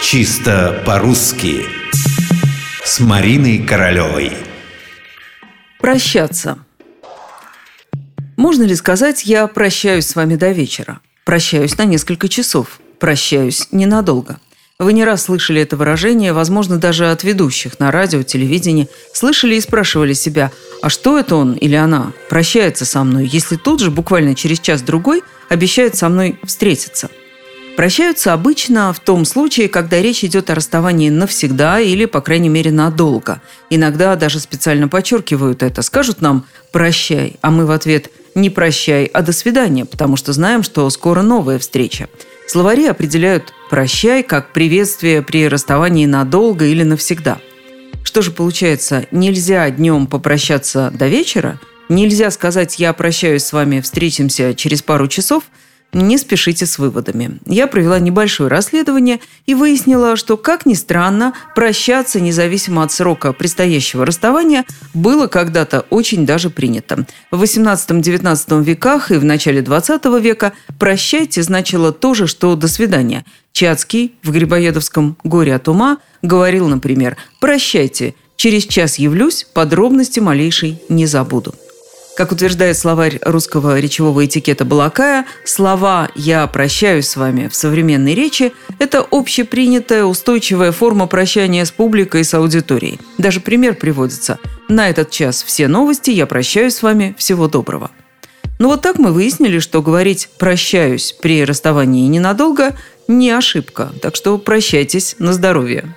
Чисто по-русски С Мариной Королевой Прощаться Можно ли сказать «я прощаюсь с вами до вечера»? Прощаюсь на несколько часов. Прощаюсь ненадолго. Вы не раз слышали это выражение, возможно, даже от ведущих на радио, телевидении. Слышали и спрашивали себя, а что это он или она прощается со мной, если тут же, буквально через час-другой, обещает со мной встретиться – Прощаются обычно в том случае, когда речь идет о расставании навсегда или, по крайней мере, надолго. Иногда даже специально подчеркивают это. Скажут нам «прощай», а мы в ответ «не прощай, а до свидания», потому что знаем, что скоро новая встреча. Словари определяют «прощай» как приветствие при расставании надолго или навсегда. Что же получается, нельзя днем попрощаться до вечера? Нельзя сказать «я прощаюсь с вами, встретимся через пару часов», не спешите с выводами. Я провела небольшое расследование и выяснила, что, как ни странно, прощаться независимо от срока предстоящего расставания было когда-то очень даже принято. В 18-19 веках и в начале 20 века «прощайте» значило то же, что «до свидания». Чацкий в Грибоедовском «Горе от ума» говорил, например, «прощайте, через час явлюсь, подробности малейшей не забуду». Как утверждает словарь русского речевого этикета Балакая, слова «я прощаюсь с вами» в современной речи – это общепринятая устойчивая форма прощания с публикой и с аудиторией. Даже пример приводится. На этот час все новости, я прощаюсь с вами, всего доброго. Ну вот так мы выяснили, что говорить «прощаюсь» при расставании ненадолго – не ошибка. Так что прощайтесь на здоровье.